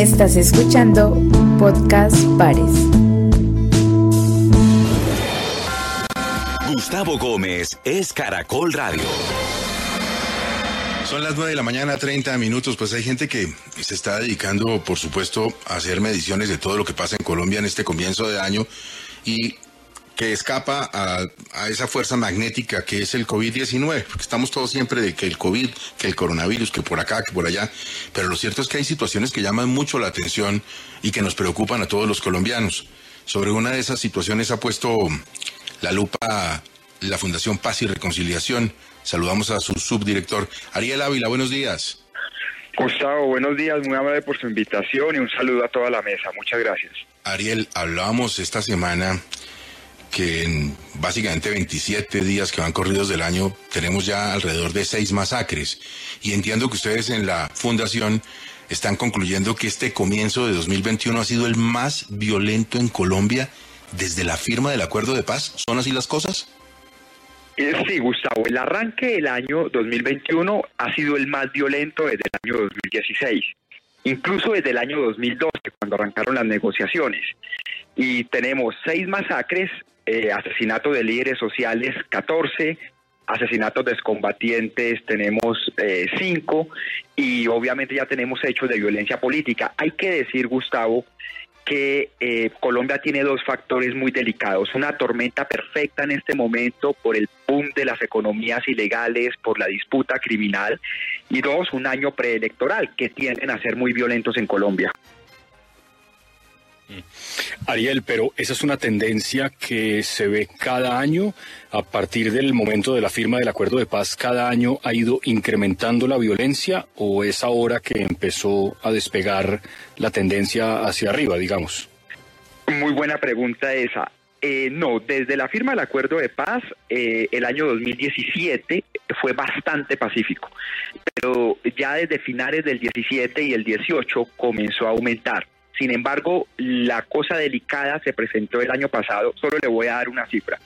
Estás escuchando Podcast Pares. Gustavo Gómez es Caracol Radio. Son las 9 de la mañana, 30 minutos. Pues hay gente que se está dedicando, por supuesto, a hacer mediciones de todo lo que pasa en Colombia en este comienzo de año y que escapa a, esa fuerza magnética que es el COVID-19, porque estamos todos siempre de que el COVID, que el coronavirus, que por acá, que por allá, pero lo cierto es que hay situaciones que llaman mucho la atención y que nos preocupan a todos los colombianos. Sobre una de esas situaciones ha puesto la lupa la Fundación Paz y Reconciliación. Saludamos a su subdirector, Ariel Ávila, buenos días. Gustavo, buenos días, muy amable por su invitación y un saludo a toda la mesa. Muchas gracias. Ariel, hablábamos esta semana que en básicamente 27 días que van corridos del año tenemos ya alrededor de seis masacres. Y entiendo que ustedes en la fundación están concluyendo que este comienzo de 2021 ha sido el más violento en Colombia desde la firma del acuerdo de paz. ¿Son así las cosas? Eh, sí, Gustavo, el arranque del año 2021 ha sido el más violento desde el año 2016, incluso desde el año 2012, cuando arrancaron las negociaciones. Y tenemos seis masacres eh, asesinatos de líderes sociales 14, asesinatos de excombatientes tenemos eh, 5 y obviamente ya tenemos hechos de violencia política. Hay que decir, Gustavo, que eh, Colombia tiene dos factores muy delicados. Una tormenta perfecta en este momento por el boom de las economías ilegales, por la disputa criminal. Y dos, un año preelectoral que tienden a ser muy violentos en Colombia. Ariel, pero esa es una tendencia que se ve cada año. A partir del momento de la firma del acuerdo de paz, cada año ha ido incrementando la violencia o es ahora que empezó a despegar la tendencia hacia arriba, digamos. Muy buena pregunta esa. Eh, no, desde la firma del acuerdo de paz, eh, el año 2017 fue bastante pacífico, pero ya desde finales del 17 y el 18 comenzó a aumentar. Sin embargo, la cosa delicada se presentó el año pasado. Solo le voy a dar una cifra.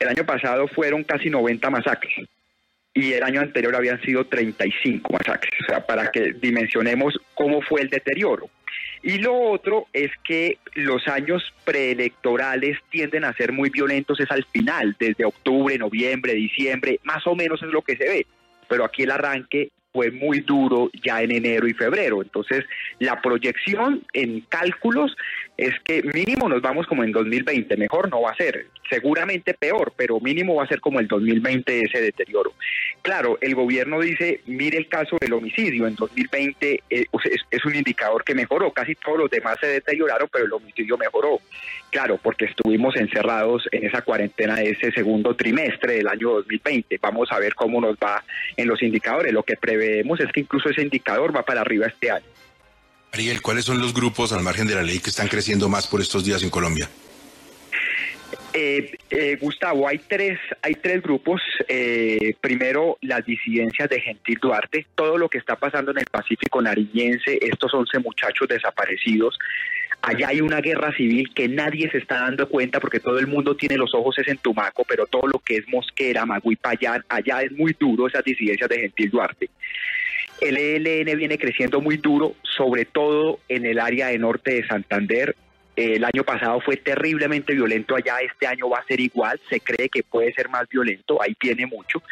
El año pasado fueron casi 90 masacres y el año anterior habían sido 35 masacres. O sea, para que dimensionemos cómo fue el deterioro. Y lo otro es que los años preelectorales tienden a ser muy violentos es al final, desde octubre, noviembre, diciembre, más o menos es lo que se ve. Pero aquí el arranque fue muy duro ya en enero y febrero. Entonces, la proyección en cálculos es que mínimo nos vamos como en 2020, mejor no va a ser, seguramente peor, pero mínimo va a ser como el 2020 ese deterioro. Claro, el gobierno dice, mire el caso del homicidio, en 2020 eh, es, un indicador que mejoró, casi todos los demás se deterioraron, pero el homicidio mejoró. Claro, porque estuvimos encerrados en esa cuarentena de ese segundo trimestre del año 2020. Vamos a ver cómo nos va en los indicadores. Lo que preveemos es que incluso ese indicador va para arriba este año. Ariel, ¿cuáles son los grupos al margen de la ley que están creciendo más por estos días en Colombia? Eh, eh, Gustavo, hay tres, hay tres grupos. Eh, primero, las disidencias de Gentil Duarte. Todo lo que está pasando en el Pacífico nariñense, estos 11 muchachos desaparecidos. Allá hay una guerra civil que nadie se está dando cuenta porque todo el mundo tiene los ojos es en Tumaco, pero todo lo que es Mosquera, Magui, Payán, allá es muy duro esas disidencias de Gentil Duarte. El ELN viene creciendo muy duro, sobre todo en el área de norte de Santander. El año pasado fue terriblemente violento allá, este año va a ser igual, se cree que puede ser más violento, ahí tiene mucho.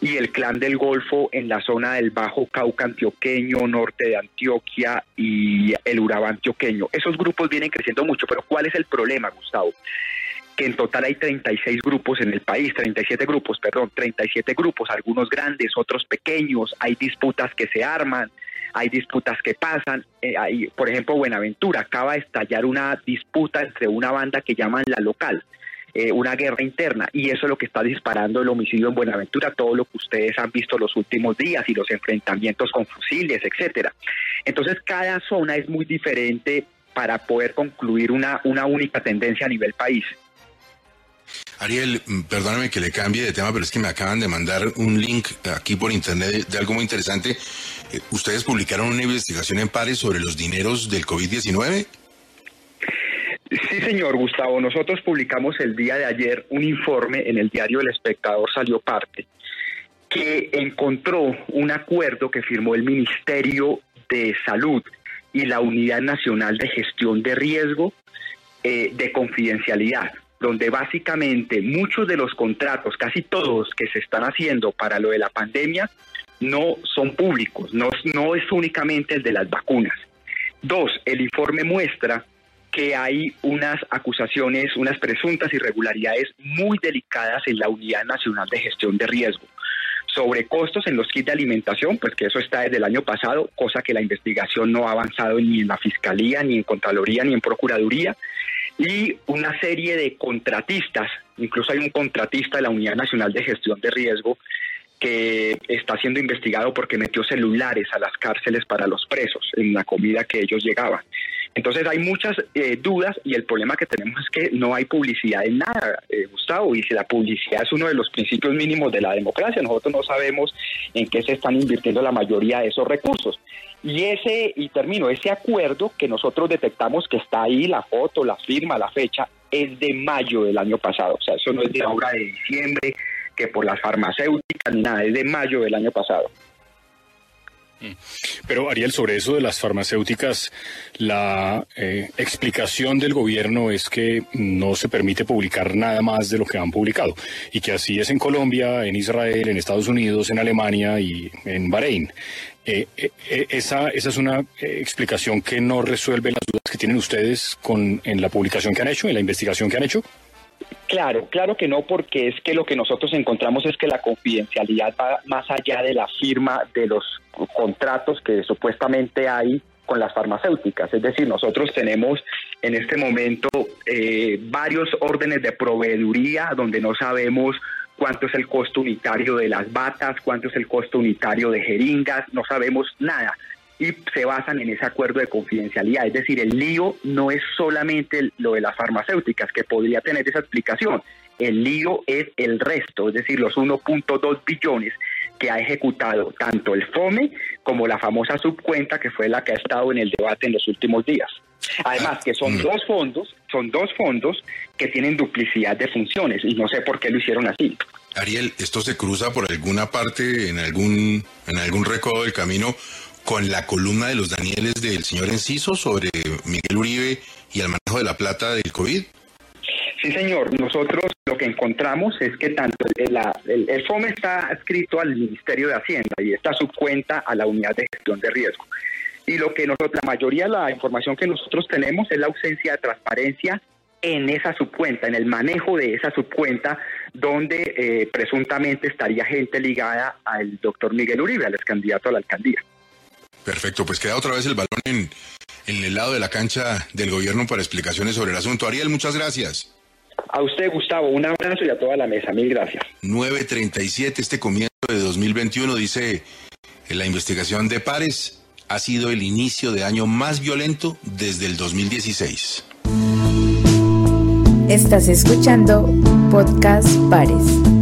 Y el clan del Golfo en la zona del Bajo Cauca antioqueño, norte de Antioquia y el Urabá antioqueño. Esos grupos vienen creciendo mucho, pero ¿cuál es el problema, Gustavo? Que en total hay 36 grupos en el país, 37 grupos, perdón, 37 grupos, algunos grandes, otros pequeños, hay disputas que se arman, hay disputas que pasan, eh, hay, por ejemplo, Buenaventura, acaba de estallar una disputa entre una banda que llaman La Local, eh, una guerra interna, y eso es lo que está disparando el homicidio en Buenaventura, todo lo que ustedes han visto los últimos días y los enfrentamientos con fusiles, etcétera. Entonces, cada zona es muy diferente para poder concluir una, una única tendencia a nivel país. Ariel, mm, perdóname que le cambie de tema, pero es que me acaban de mandar un link aquí por internet de, algo muy interesante. Eh, ¿Ustedes publicaron una investigación en pares sobre los dineros del COVID-19? Sí, señor Gustavo. Nosotros publicamos el día de ayer un informe en el diario El Espectador, salió parte, que encontró un acuerdo que firmó el Ministerio de Salud y la Unidad Nacional de Gestión de Riesgo eh, de Confidencialidad, donde básicamente muchos de los contratos, casi todos que se están haciendo para lo de la pandemia, no son públicos, no, no es únicamente el de las vacunas. Dos, el informe muestra que hay unas acusaciones, unas presuntas irregularidades muy delicadas en la Unidad Nacional de Gestión de Riesgo. Sobre costos en los kits de alimentación, pues que eso está desde el año pasado, cosa que la investigación no ha avanzado ni en la Fiscalía, ni en Contraloría, ni en Procuraduría. Y una serie de contratistas, incluso hay un contratista de la Unidad Nacional de Gestión de Riesgo que está siendo investigado porque metió celulares a las cárceles para los presos en la comida que ellos llegaban. Entonces hay muchas eh, dudas y el problema que tenemos es que no hay publicidad en nada, eh, Gustavo, y si la publicidad es uno de los principios mínimos de la democracia, nosotros no sabemos en qué se están invirtiendo la mayoría de esos recursos. Y ese, y termino, ese acuerdo que nosotros detectamos que está ahí, la foto, la firma, la fecha, es de mayo del año pasado, o sea, eso no es de ahora de diciembre, que por las farmacéuticas ni nada, es de mayo del año pasado. Pero Ariel, sobre eso de las farmacéuticas, la eh, explicación del gobierno es que no se permite publicar nada más de lo que han publicado y que así es en Colombia, en Israel, en Estados Unidos, en Alemania y en Bahrein. Eh, eh, esa, esa es una explicación que no resuelve las dudas que tienen ustedes con, en la publicación que han hecho, en la investigación que han hecho. Claro, claro que no, porque es que lo que nosotros encontramos es que la confidencialidad va más allá de la firma de los contratos que supuestamente hay con las farmacéuticas. Es decir, nosotros tenemos en este momento eh, varios órdenes de proveeduría donde no sabemos cuánto es el costo unitario de las batas, cuánto es el costo unitario de jeringas, no sabemos nada y se basan en ese acuerdo de confidencialidad. Es decir, el lío no es solamente lo de las farmacéuticas, que podría tener esa explicación. El lío es el resto, es decir, los 1.2 billones que ha ejecutado tanto el FOME como la famosa subcuenta que fue la que ha estado en el debate en los últimos días. Además que son mm. dos fondos, son dos fondos que tienen duplicidad de funciones y no sé por qué lo hicieron así. Ariel, esto se cruza por alguna parte en algún en algún recodo del camino con la columna de los Danieles del señor Enciso sobre Miguel Uribe y el manejo de la plata del COVID? Sí, señor. Nosotros lo que encontramos es que tanto el, el, FOME está adscrito al Ministerio de Hacienda y está subcuenta a la Unidad de Gestión de Riesgo. Y lo que nosotros, la mayoría de la información que nosotros tenemos es la ausencia de transparencia en esa subcuenta, en el manejo de esa subcuenta, donde eh, presuntamente estaría gente ligada al doctor Miguel Uribe, al ex candidato a la alcaldía. Perfecto, pues queda otra vez el balón en, en el lado de la cancha del gobierno para explicaciones sobre el asunto. Ariel, muchas gracias. A usted, Gustavo, un abrazo y a toda la mesa. Mil gracias. 9.37, este comienzo de 2021, dice la investigación de Pares, ha sido el inicio de año más violento desde el 2016. Estás escuchando Podcast Pares.